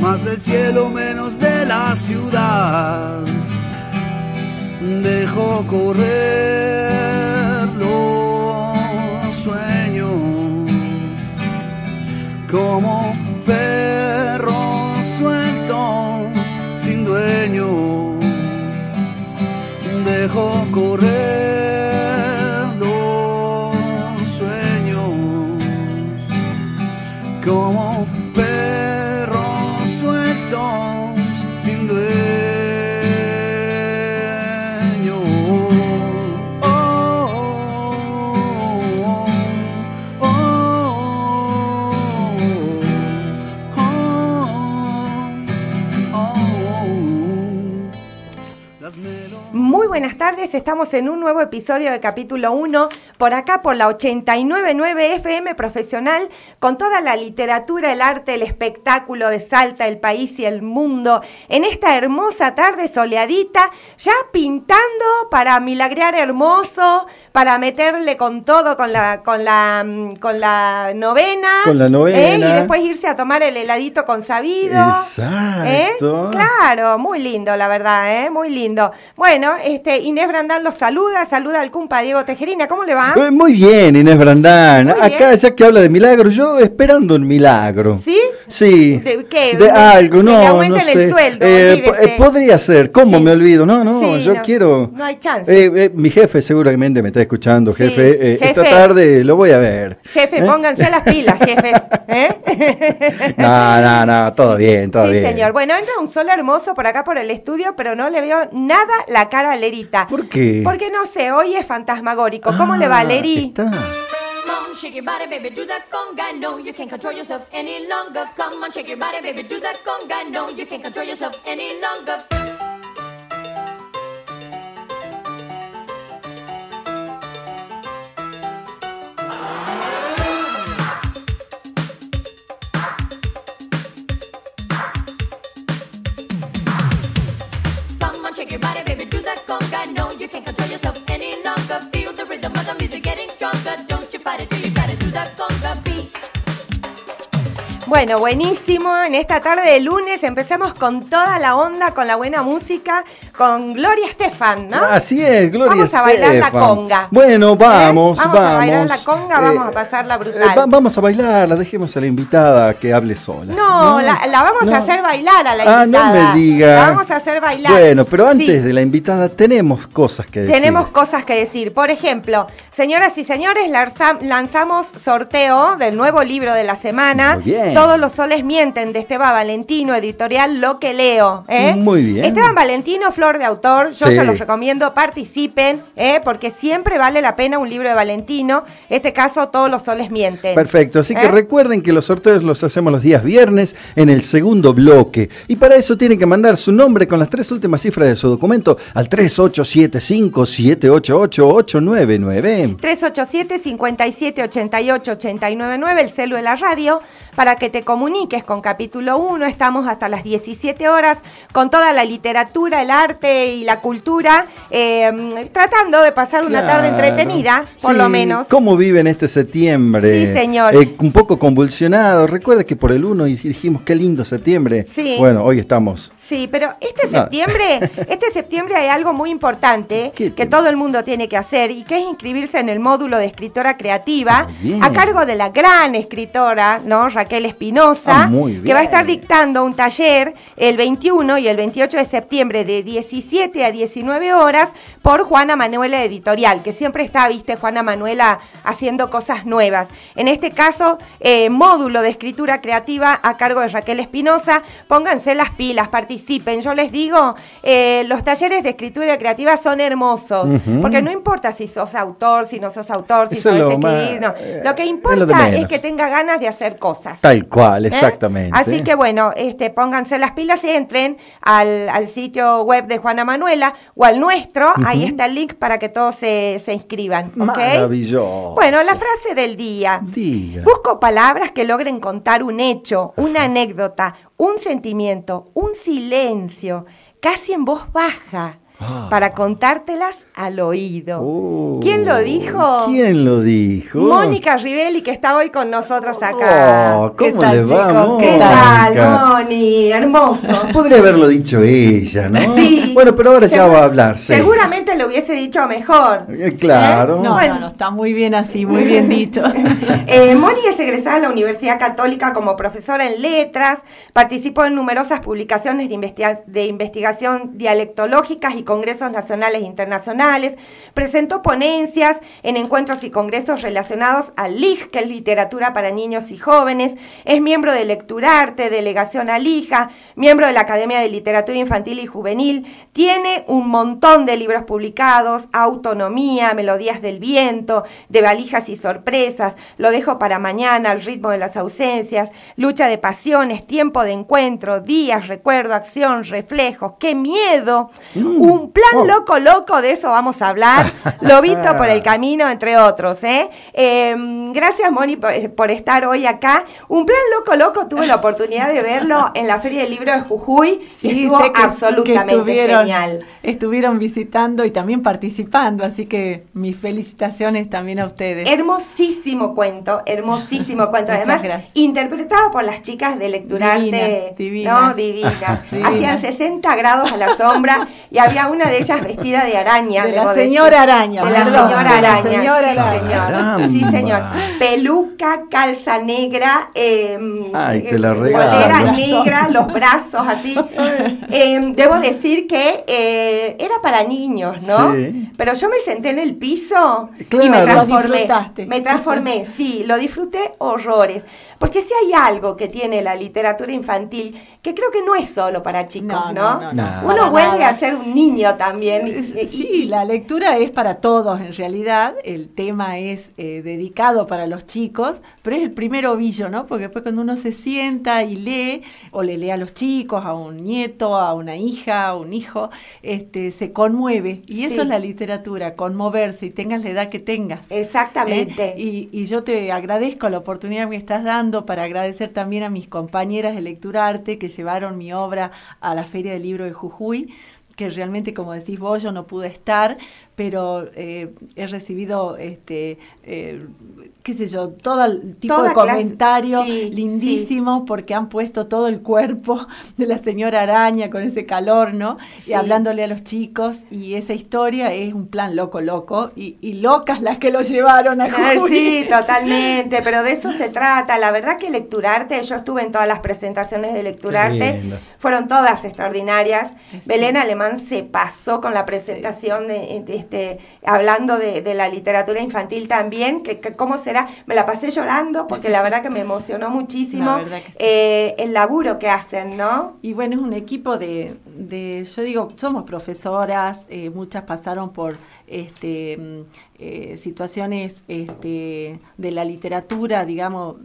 más del cielo menos de la ciudad. Dejo correr los sueños como perros sueltos sin dueño dejo correr los sueños como perros estamos en un nuevo episodio de capítulo 1, por acá por la 899 FM Profesional, con toda la literatura, el arte, el espectáculo de Salta, el país y el mundo, en esta hermosa tarde soleadita, ya pintando para milagrear hermoso, para meterle con todo, con la, con la, mm, con la novena, Con la novena. ¿eh? y después irse a tomar el heladito con sabido. ¿Eh? Exacto. Claro, muy lindo, la verdad, ¿eh? Muy lindo. Bueno, este, Inés Brandán los saluda, saluda al cumpa Diego Tejerina, ¿cómo le va? Eh, Muy bien, Inés Brandán. Muy Acá, bien. ya que habla de milagro, yo esperando un milagro. ¿Sí? Sí. ¿De qué? De ¿De- algo, que no. aumenten no el sé. sueldo, Eh, olvídese. eh, podría ser. ¿Cómo Sí. me olvido? No, no, Sí, yo no. quiero. No hay chance. Mi jefe seguramente me está escuchando, Sí, jefe. Eh, Esta jefe. tarde lo voy a ver. Jefe, ¿Eh? pónganse a las pilas, jefes. ¿eh? No, no, no, todo bien, todo sí, bien. señor. Bueno, entra un sol hermoso por acá por el estudio, pero no le veo nada la cara a Lerita. ¿Por qué? Porque no sé, hoy es fantasmagórico. ¿Cómo le va, Ah, Leri? está. Come on, shake your body, baby, do that conga. No, you can't control yourself any longer. Come on, shake your body, baby, do that conga. No, you can't control yourself any longer. Bueno, buenísimo. En esta tarde de lunes empezamos con toda la onda, con la buena música, con Gloria Estefan, ¿no? Así es, Gloria Vamos a bailar la Estefan. conga. Bueno, vamos, ¿Eh? vamos. Vamos a bailar la conga, vamos a pasarla brutal. va- vamos a bailarla, dejemos a la invitada que hable sola. No, la, la vamos no. a hacer bailar a la Ah, invitada. no me diga. La vamos a hacer bailar. Bueno, pero antes Sí. de la invitada tenemos cosas que decir. Tenemos cosas que decir. Por ejemplo, señoras y señores, lanza- lanzamos sorteo del nuevo libro de la semana. Muy bien. Todos los soles mienten de Esteban Valentino, editorial Lo que leo. ¿eh? Muy bien. Esteban Valentino, flor de autor, yo Sí. se los recomiendo, participen, ¿eh? porque siempre vale la pena un libro de Valentino. Este caso, todos los soles mienten. Perfecto, así que ¿Eh? recuerden que los sorteos los hacemos los días viernes en el segundo bloque. Y para eso tienen que mandar su nombre con las tres últimas cifras de su documento al 3875-788-899. 387 57 88 899 el celu de la radio para que te comuniques con capítulo 1 estamos hasta las 17 horas con toda la literatura el arte y la cultura eh, tratando de pasar una tarde entretenida por Sí, lo menos ¿Cómo viven este septiembre? Sí, señor. Eh, un poco convulsionado. Recuerda que por el 1 dijimos qué lindo septiembre. Sí. Bueno, hoy estamos. Sí, pero este No. septiembre, este septiembre hay algo muy importante ¿Qué que todo el mundo tiene que hacer y que es inscribirse en el módulo de escritora creativa a cargo de la gran escritora, ¿no? Raquel Raquel Espinosa, Ah, que va a estar dictando un taller el 21 y el 28 de septiembre de 17 a 19 horas por Juana Manuela Editorial, que siempre está, viste, Juana Manuela haciendo cosas nuevas. En este caso, eh, módulo de escritura creativa a cargo de Raquel Espinosa. Pónganse las pilas, participen. Yo les digo, eh, los talleres de escritura creativa son hermosos, porque no importa si sos autor, si no sos autor, si Eso es sabes lo más- escribir, no. eh, Lo que es lo de importa es, menos. que tenga ganas de hacer cosas. Tal cual, ¿Eh? exactamente. Así que bueno, este, pónganse las pilas y entren al, al sitio web de Juana Manuela o al nuestro. Ahí está el link para que todos se, se inscriban. ¿ok? Maravilloso. Bueno, la frase del día. Diga. Busco palabras que logren contar un hecho, una anécdota, un sentimiento, un silencio, casi en voz baja, Ah. para contártelas al oído. Oh, ¿Quién lo dijo? ¿Quién lo dijo? Mónica Rivelli, que está hoy con nosotros acá. Oh, ¿Qué ¿Cómo tal, le va, chicos? ¿Qué Mónica? tal, Moni? Hermoso. Podría haberlo dicho ella, ¿no? Sí. Bueno, pero ahora ya va a hablar. sí. Seguramente lo hubiese dicho mejor. Eh, Claro. ¿Eh? No, Bueno. no, no, está muy bien así, muy bien dicho. Eh, Moni es egresada de la Universidad Católica como profesora en letras, participó en numerosas publicaciones de, investiga- de investigación dialectológicas y congresos nacionales e internacionales, presentó ponencias en encuentros y congresos relacionados al LIJ, que es Literatura para Niños y Jóvenes, es miembro de Lecturarte, delegación Alija, miembro de la Academia de Literatura Infantil y Juvenil, tiene un montón de libros publicados, Autonomía, Melodías del Viento, de Valijas y Sorpresas, Lo dejo para mañana, El ritmo de las ausencias, Lucha de pasiones, Tiempo de encuentro, Días, Recuerdo, Acción, Reflejos, ¡Qué miedo! Mm. Un plan Oh. loco, loco, de eso vamos a hablar, Lobito por el camino, entre otros, ¿eh? Eh, gracias, Moni, por, por estar hoy acá. Un plan loco, loco, tuve la oportunidad de verlo en la Feria del Libro de Jujuy y estuvo absolutamente genial. Estuvieron visitando y también participando, así que mis felicitaciones también a ustedes. Hermosísimo cuento, hermosísimo cuento. Además, gracias. interpretado por las chicas de Lecturarte. Divinas, divinas. No, divinas. Divinas. Hacían 60 grados a la sombra y había una de ellas vestida de araña. De la decir. señora araña, De la perdón, señora de la araña. señora sí, araña. señor. Sí, señor. Peluca, calza negra, eh, Ay, te la eh, regalo. polera negra, los brazos así. Eh, debo decir que eh, era para niños, ¿no? Sí. Pero yo me senté en el piso y me Claro. Lo transformé. disfrutaste. Me transformé, sí, lo disfruté horrores. Porque si hay algo que tiene la literatura infantil, que creo que no es solo para chicos, ¿no? No, no, no, no, Uno vuelve nada. a ser un niño también. y- y- Sí, la lectura es para todos en realidad, el tema es eh, dedicado para los chicos, pero es el primer ovillo, ¿no? Porque después cuando uno se sienta y lee, o le lee a los chicos, a un nieto, a una hija, a un hijo, este, se conmueve. Y eso Sí. es la literatura, conmoverse, y tengas la edad que tengas. Exactamente. ¿eh? Y, y yo te agradezco la oportunidad que me estás dando para agradecer también a mis compañeras de Lecturarte que llevaron mi obra a la Feria del Libro de Jujuy, que realmente, como decís vos, yo no pude estar, pero eh, he recibido, este, eh, qué sé yo, todo el tipo Toda de comentario sí, lindísimo porque han puesto todo el cuerpo de la señora araña con ese calor, ¿no? Sí. Y hablándole a los chicos y esa historia es un plan loco, loco y, y locas las que lo llevaron a Ah, Jujuy. Sí, totalmente, pero de eso se trata. La verdad que Lecturarte, yo estuve en todas las presentaciones de Lecturarte, fueron todas extraordinarias. Sí. Belén Alemán se pasó con la presentación de, de este, hablando de, de la literatura infantil también, que, que cómo será, me la pasé llorando porque la verdad que me emocionó muchísimo sí. eh, el laburo que hacen, ¿no? Y bueno, es un equipo de, de yo digo, somos profesoras, eh, muchas pasaron por este, mm, eh, situaciones este, de la literatura, digamos,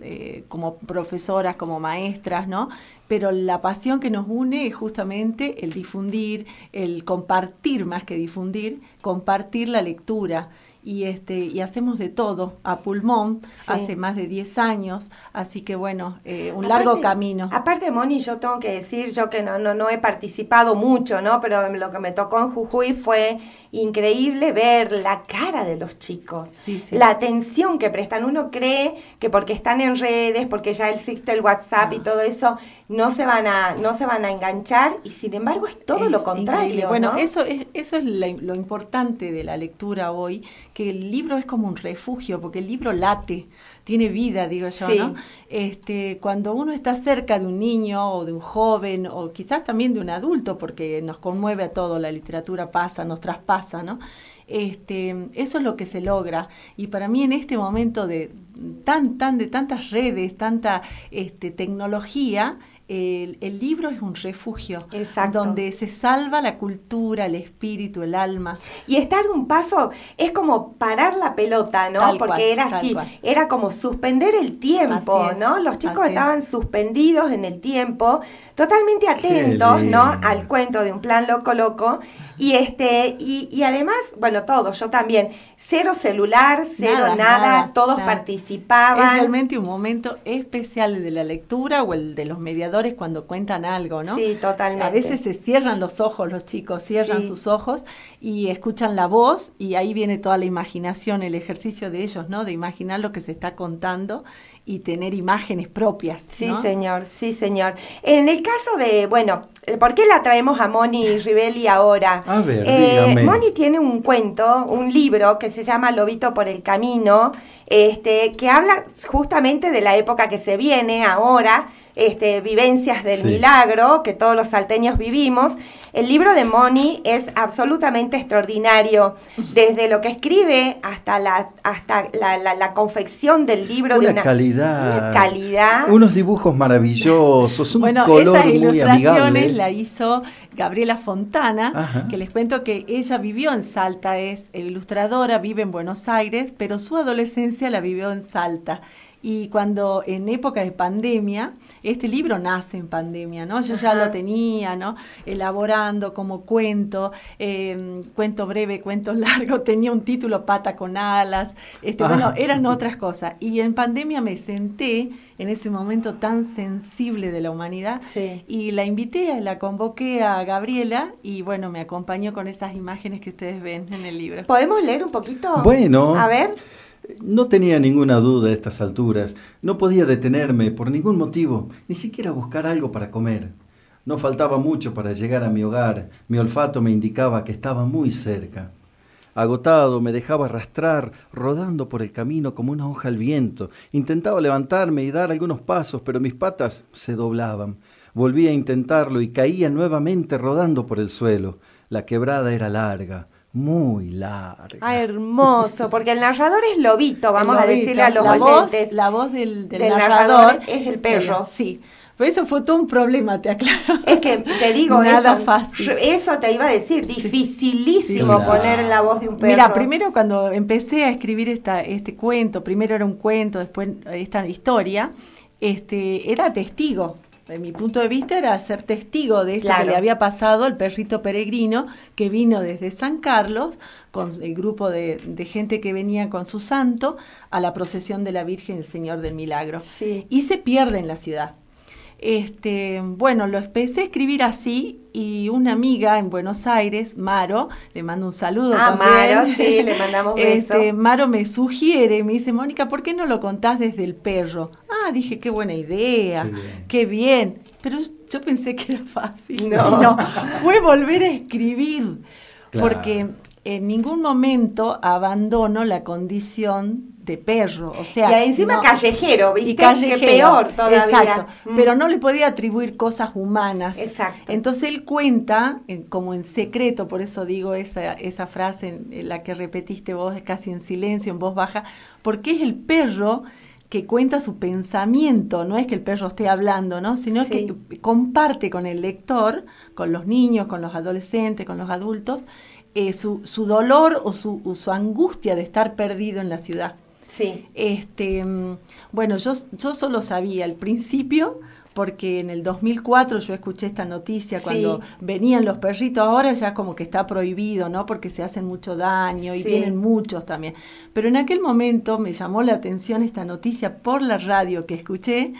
como profesoras, como maestras, ¿no? Pero la pasión que nos une es justamente el difundir, el compartir más que difundir, compartir la lectura. Y, este, y hacemos de todo a pulmón Sí. hace más de 10 años, así que bueno, eh, un largo camino. Aparte, Moni, yo tengo que decir, yo que no, no, no he participado mucho, ¿no? Pero lo que me tocó en Jujuy fue increíble ver la cara de los chicos, Sí, sí. la atención que prestan. Uno cree que porque están en redes, porque ya existe el WhatsApp y Ah. todo eso, no se van a, no se van a enganchar y sin embargo es todo Es lo increíble. contrario. Bueno, ¿no? eso es, eso es la- lo importante de la lectura hoy, que el libro es como un refugio, porque el libro late, tiene vida, digo yo, Sí. ¿no? Este, cuando uno está cerca de un niño o de un joven o quizás también de un adulto, porque nos conmueve a todo, la literatura pasa, nos traspasa, ¿no? Este, eso es lo que se logra y para mí en este momento de tan tan de tantas redes, tanta este, tecnología, el, el libro es un refugio Exacto. donde se salva la cultura, el espíritu, el alma. Y estar un paso es como parar la pelota, ¿no? Tal Porque cual, era así, cual. era como suspender el tiempo, ¿no? Los chicos es. estaban suspendidos en el tiempo, totalmente atentos, ¿no? Al cuento de un plan loco loco. Y este, y, y además, bueno, todos, yo también, cero celular, cero nada, Nada, nada, todos nada. participaban. Es realmente un momento especial de la lectura o el de los mediadores cuando cuentan algo, ¿no? Sí, totalmente. A veces se cierran los ojos los chicos, cierran Sí. sus ojos y escuchan la voz y ahí viene toda la imaginación, el ejercicio de ellos, ¿no? De imaginar lo que se está contando y tener imágenes propias. Sí, señor, sí, señor. En el caso de, bueno, ¿por qué la traemos a Moni Rivelli ahora? A ver, Eh, dígame. Moni tiene un cuento, un libro que se llama Lobito por el Camino, este, que habla justamente de la época que se viene ahora, este, vivencias del Sí. milagro que todos los salteños vivimos. El libro de Moni es absolutamente extraordinario, desde lo que escribe hasta la, hasta la, la- la confección del libro de Una una calidad. una calidad. Unos dibujos maravillosos, un bueno, color esas muy ilustraciones amigable. la hizo Gabriela Fontana, Ajá. que les cuento que ella vivió en Salta, es ilustradora, vive en Buenos Aires, pero su adolescencia la vivió en Salta. Y cuando en época de pandemia, este libro nace en pandemia, ¿no? Yo ya lo tenía, ¿no? Elaborando como cuento, eh, cuento breve, cuento largo, tenía un título Pata con alas, este, Ah. bueno, eran otras cosas. Y en pandemia me senté en ese momento tan sensible de la humanidad Sí. y la invité, la convoqué a Gabriela y bueno, me acompañó con esas imágenes que ustedes ven en el libro. ¿Podemos leer un poquito? Bueno. A ver. No tenía ninguna duda a estas alturas. No podía detenerme por ningún motivo, ni siquiera buscar algo para comer. No faltaba mucho para llegar a mi hogar. Mi olfato me indicaba que estaba muy cerca. Agotado, me dejaba arrastrar, rodando por el camino como una hoja al viento. Intentaba levantarme y dar algunos pasos, pero mis patas se doblaban. Volví a intentarlo y caía nuevamente rodando por el suelo. La quebrada era larga, muy larga. Ah, hermoso, porque el narrador es Lobito, vamos a decirle a los la oyentes. Voz, la voz del, del del narrador, narrador es el perro. Sí, pero eso fue todo un problema, te aclaro. Es que te digo Nada eso, fácil. eso te iba a decir, dificilísimo Sí. poner la voz de un perro. Mira, primero cuando empecé a escribir esta, este cuento, primero era un cuento, después esta historia, este, era testigo. De mi punto de vista era ser testigo de esto Claro. que le había pasado al perrito peregrino que vino desde San Carlos con el grupo de, de gente que venía con su santo a la procesión de la Virgen del Señor del Milagro. Sí. Y se pierde en la ciudad. Este, bueno, lo empecé a escribir así y una amiga en Buenos Aires, Maro, le mando un saludo Ah, también. Maro, sí, le mandamos beso. Este, Maro me sugiere, me dice, Mónica, ¿por qué no lo contás desde el perro? Ah, dije, qué buena idea, Qué bien. qué bien. Pero yo pensé que era fácil. No. No, fue volver a escribir, Claro. porque en ningún momento abandono la condición de perro, o sea, y encima no- callejero, ¿viste? y callejero, Que peor todavía. Exacto, Mm. pero no le podía atribuir cosas humanas. Exacto. Entonces él cuenta, en- como en secreto, por eso digo esa, esa frase en, en la que repetiste vos, casi en silencio, en voz baja, porque es el perro que cuenta su pensamiento, no es que el perro esté hablando, ¿no? sino Sí. que comparte con el lector, con los niños, con los adolescentes, con los adultos, eh, su, su dolor o su, o su angustia de estar perdido en la ciudad. Sí. Este, mm, bueno, yo, yo solo sabía al principio, porque en el 2004 yo escuché esta noticia Sí. cuando venían los perritos, ahora ya como que está prohibido, ¿no? Porque se hacen mucho daño y vienen muchos también. Pero en aquel momento me llamó la atención esta noticia por la radio que escuché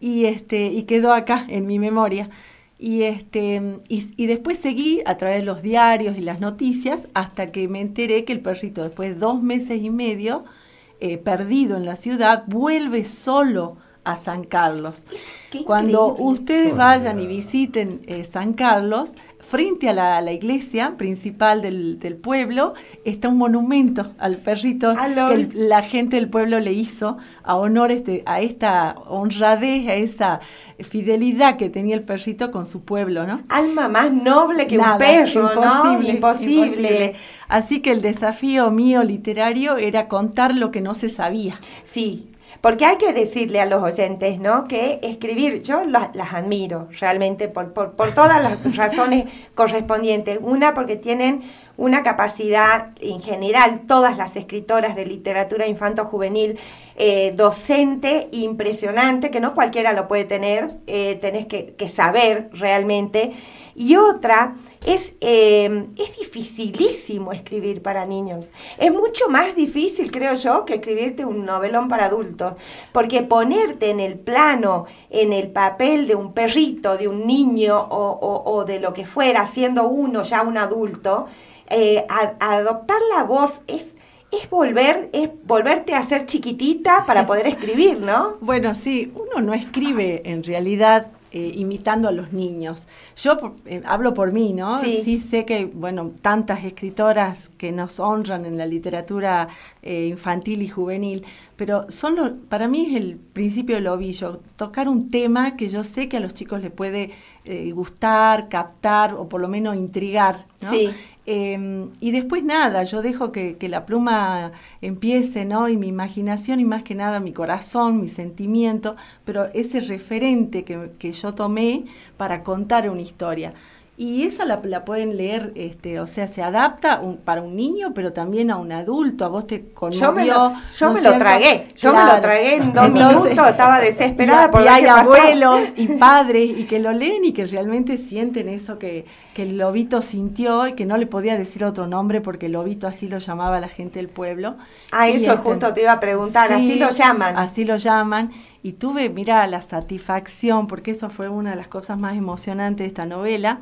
y este y quedó acá en mi memoria. Y este y, y después seguí a través de los diarios y las noticias hasta que me enteré que el perrito después de dos meses y medio eh, perdido en la ciudad vuelve solo a San Carlos. Qué Cuando ustedes vayan y visiten eh, San Carlos, frente a la, a la iglesia principal del, del pueblo está un monumento al perrito Ah, que el- la gente del pueblo le hizo a honor este, a esta honradez, a esa fidelidad que tenía el perrito con su pueblo, ¿no? Alma más noble que Nada, un perro, ¿no? imposible. Así que el desafío mío literario era contar lo que no se sabía. Sí, porque hay que decirle a los oyentes, ¿no? Que escribir, yo la- las admiro realmente por, por, por todas las razones correspondientes. Una, porque tienen una capacidad, en general, todas las escritoras de literatura infanto-juvenil, eh, docente impresionante, que no cualquiera lo puede tener, eh, tenés que, que saber realmente. Y otra, es, eh, es dificilísimo escribir para niños. Es mucho más difícil, creo yo, que escribirte un novelón para adultos, porque ponerte en el plano, en el papel de un perrito, de un niño o, o- o de lo que fuera, siendo uno ya un adulto, eh, a- adoptar la voz es, es volver, es volverte a ser chiquitita para poder escribir, ¿no? Bueno, sí, uno no escribe en realidad eh, imitando a los niños. Yo eh, hablo por mí, ¿no? Sí. sé que, bueno, tantas escritoras que nos honran en la literatura eh, infantil y juvenil, pero son lo- para mí es el principio del ovillo, tocar un tema que yo sé que a los chicos les puede gustar, captar o por lo menos intrigar, ¿no? Sí. Eh, y después nada, yo dejo que, que la pluma empiece, ¿no? Y mi imaginación y más que nada mi corazón, mi sentimiento, pero ese referente que, que yo tomé para contar una historia. Y esa la, la pueden leer, este, o sea, se adapta un- para un niño, pero también a un adulto. A vos te conmovió. Yo me lo, yo ¿no me lo tragué, yo me lo tragué en dos Entonces, minutos, estaba desesperada y, por y hay pasó. abuelos y padres y que lo leen y que realmente sienten eso que, que el lobito sintió y que no le podía decir otro nombre porque el lobito así lo llamaba la gente del pueblo. Ah, Y, eso este, justo te iba a preguntar, así Sí, lo llaman. Así lo llaman. Y tuve, mira, la satisfacción, porque eso fue una de las cosas más emocionantes de esta novela.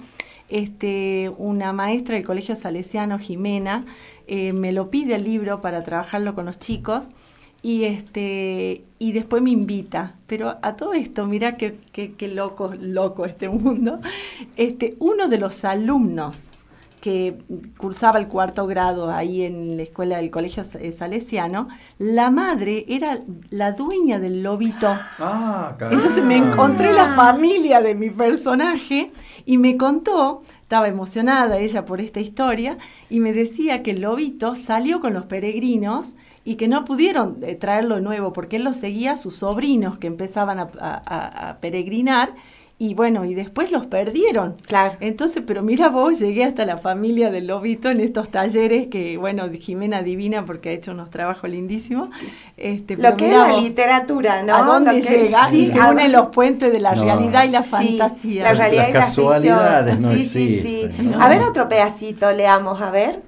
Este, una maestra del Colegio Salesiano, Jimena, eh, me lo pide el libro para trabajarlo con los chicos y este y después me invita. Pero a todo esto mira qué, qué, qué loco loco este mundo. Este uno de los alumnos que cursaba el cuarto grado ahí en la escuela del colegio eh, salesiano la madre era la dueña del lobito Ah, caramba. entonces me encontré la familia de mi personaje y me contó, estaba emocionada ella por esta historia, y me decía que el lobito salió con los peregrinos y que no pudieron eh, traerlo nuevo porque él lo seguía a sus sobrinos que empezaban a- a peregrinar y bueno, y después los perdieron. Claro. Entonces, pero mira vos, llegué hasta la familia del lobito en estos talleres que, bueno, Jimena Divina porque ha hecho unos trabajos lindísimos. Este, Lo que es la vos, literatura, ¿no? ¿A dónde Lo que- llega? sí, y se unen los puentes de la No. realidad y la Sí, fantasía. la realidad Las y casualidades no Sí, sí, sí. existen, ¿no? A ver otro pedacito, leamos, a ver.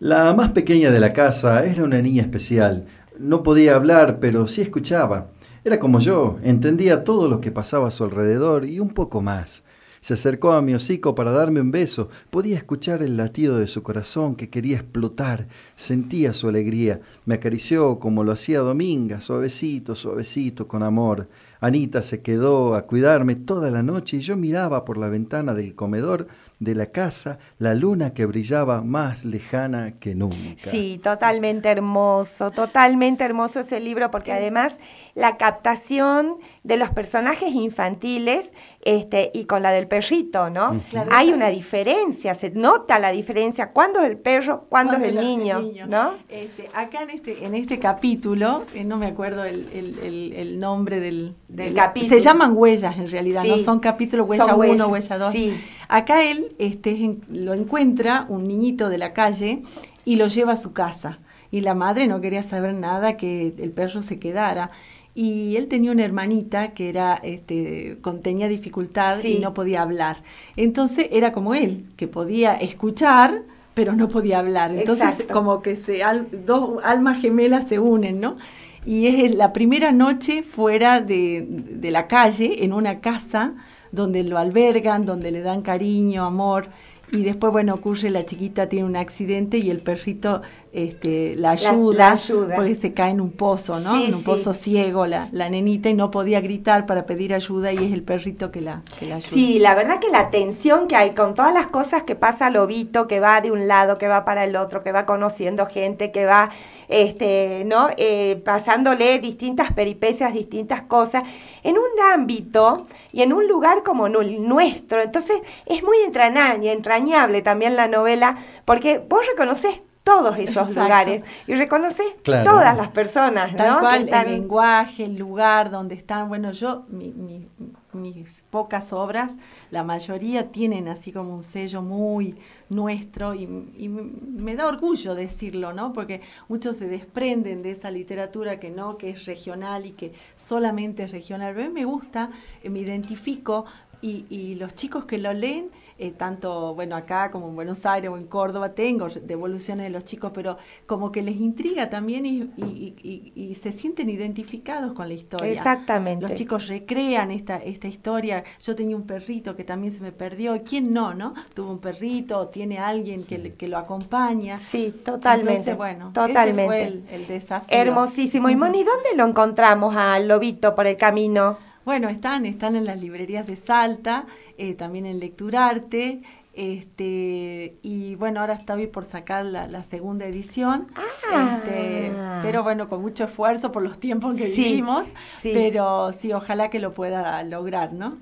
La más pequeña de la casa era una niña especial. No podía hablar, pero sí escuchaba. Era como yo, entendía todo lo que pasaba a su alrededor y un poco más. Se acercó a mi hocico para darme un beso. Podía escuchar el latido de su corazón que quería explotar. Sentía su alegría. Me acarició como lo hacía Dominga, suavecito, suavecito, con amor. Anita se quedó a cuidarme toda la noche y yo miraba por la ventana del comedor de la casa la luna que brillaba más lejana que nunca. Sí, totalmente hermoso, totalmente hermoso ese libro porque además la captación de los personajes infantiles este, y con la del perrito, ¿no? Claro. Hay una diferencia, se nota la diferencia, cuándo es el perro, cuándo es el niño, ¿no? Este, acá en este, en este capítulo, eh, no me acuerdo el, el, el, el nombre del, Del capítulo. Se llaman huellas en realidad, no son capítulos huella Son 1, huellas, huella 2. sí. Acá él este, es en- lo encuentra un niñito de la calle y lo lleva a su casa. Y la madre no quería saber nada que el perro se quedara. Y él tenía una hermanita que era, este, con, tenía dificultad Sí. y no podía hablar. Entonces era como él, que podía escuchar, pero no podía hablar. Entonces Exacto. como que se, al- dos almas gemelas se unen, ¿no? Y es la primera noche fuera de, de la calle, en una casa donde lo albergan, donde le dan cariño, amor. Y después, bueno, ocurre, la chiquita tiene un accidente y el perrito este, la ayuda, la ayuda. porque se cae en un pozo, ¿no? Sí, en un sí. pozo ciego la, la nenita y no podía gritar para pedir ayuda y es el perrito que la, que la ayuda. Sí, la verdad que la tensión que hay con todas las cosas que pasa Lobito, que va de un lado, que va para el otro, que va conociendo gente, que va, este, ¿no? Eh, pasándole distintas peripecias, distintas cosas, en un ámbito y en un lugar como el nuestro. Entonces, es muy entrañable, entrañable también la novela, porque vos reconoces todos esos Exacto. lugares y reconoces Claro. todas las personas, Tal ¿no? cual, que están- el lenguaje, el lugar donde están. Bueno, yo, mi- mi- mis pocas obras, la mayoría tienen así como un sello muy nuestro y, y me da orgullo decirlo, ¿no? Porque muchos se desprenden de esa literatura que no, que es regional y que solamente es regional. Pero a mí me gusta, eh, me identifico y, y los chicos que lo leen, eh, tanto bueno acá como en Buenos Aires o en Córdoba, tengo devoluciones de los chicos, pero como que les intriga también y, y- y- y se sienten identificados con la historia. Exactamente. Los chicos recrean esta, esta historia. Yo tenía un perrito que también se me perdió. ¿Quién no, no? Tuvo un perrito, o tiene alguien que, que lo acompaña. Sí, totalmente. Entonces, bueno, totalmente. ese fue el, el desafío. Hermosísimo. Y Moni, ¿dónde lo encontramos al lobito por el camino? Bueno, están, están en las librerías de Salta, eh, también en Lecturarte, este, y bueno, ahora estoy por sacar la, la segunda edición, Ah. este, pero bueno, con mucho esfuerzo por los tiempos que Sí, vivimos, sí. pero sí, ojalá que lo pueda lograr, ¿no?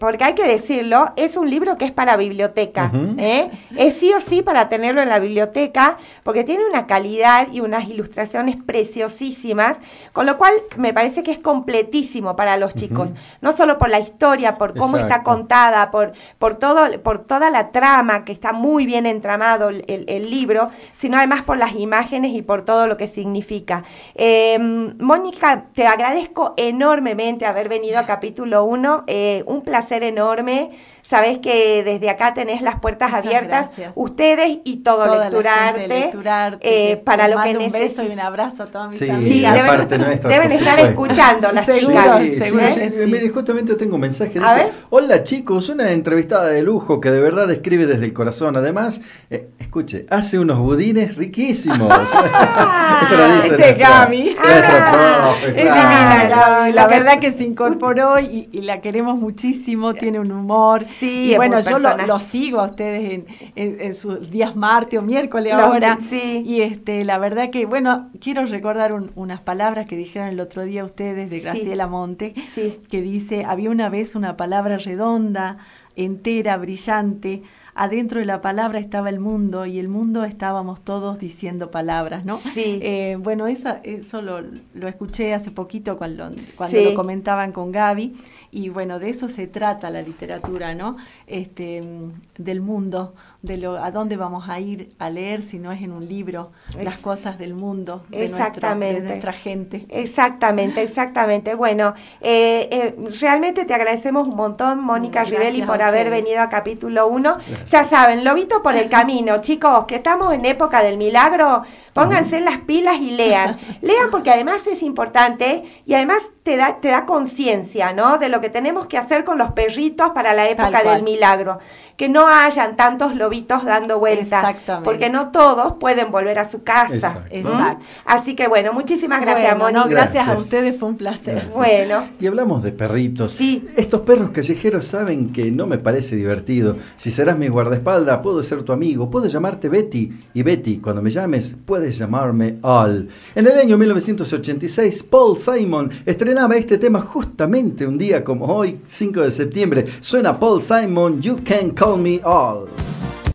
Porque hay que decirlo, es un libro que es para biblioteca. ¿eh? Es sí o sí para tenerlo en la biblioteca, porque tiene una calidad y unas ilustraciones preciosísimas, con lo cual me parece que es completísimo para los chicos, no solo por la historia, por cómo está contada, por, por, todo, por toda la trama, que está muy bien entramado el, el- libro, sino además por las imágenes y por todo lo que significa. Eh, Mónica, te agradezco enormemente haber venido a capítulo 1, un placer enorme. Sabes que desde acá tenés las puertas Muchas abiertas, gracias. ustedes y todo Toda Lecturarte, eh, para lo que mando un beso y necesiten. un abrazo a Sí, amigos. Sí, de deben, parte nuestra, deben estar escuchando las Seguro, chicas. Sí, sí, seguro sí. sí. Mire, justamente tengo un mensaje. Dice, ver. hola chicos, una entrevistada de lujo que de verdad escribe desde el corazón. Además, eh, escuche, hace unos budines riquísimos. Esto lo dice ese nuestra- Gaby. nuestra Ah, profe, es claro. divina, Gaby. La verdad que se incorporó y, y la queremos muchísimo, tiene un humor. Sí, y bueno, yo lo, sigo a ustedes en, en- en sus días martes o miércoles ahora. sí. Y este, la verdad que, bueno, quiero recordar un- unas palabras que dijeron el otro día ustedes de Sí. Graciela Monte, Sí. que dice, había una vez una palabra redonda, entera, brillante. Adentro de la palabra estaba el mundo y el mundo estábamos todos diciendo palabras, ¿no? Sí. Eh, bueno, esa, eso lo, lo escuché hace poquito cuando, cuando Sí. lo comentaban con Gaby y bueno, de eso se trata la literatura, ¿no? Este, del mundo, de lo, a dónde vamos a ir a leer si no es en un libro, las cosas del mundo, de, nuestro- Exactamente. de nuestra gente. Exactamente, exactamente. Bueno, eh, eh, realmente te agradecemos un montón, Mónica Rivelli, por haber venido a capítulo 1. Ya saben, lobito por el camino, chicos, que estamos en época del milagro, pónganse en las pilas y lean. Lean porque además es importante y además te da, te da conciencia, ¿no? De lo que tenemos que hacer con los perritos para la época del milagro. Que no hayan tantos lobitos dando vuelta, Exactamente. porque no todos pueden volver a su casa. Exacto. ¿Mm? Exacto. Así que bueno, muchísimas gracias, Bueno, no, Mónica. gracias a ustedes, fue un placer. Gracias. Bueno, Y hablamos de perritos. Sí. Estos perros callejeros saben que no me parece divertido. Si serás mi guardaespaldas, puedo ser tu amigo, puedo llamarte Betty. Y Betty, cuando me llames, puedes llamarme Al. En el año 1986, Paul Simon estrenaba este tema justamente un día como hoy, 5 de septiembre. Suena Paul Simon, You Can Call Me All.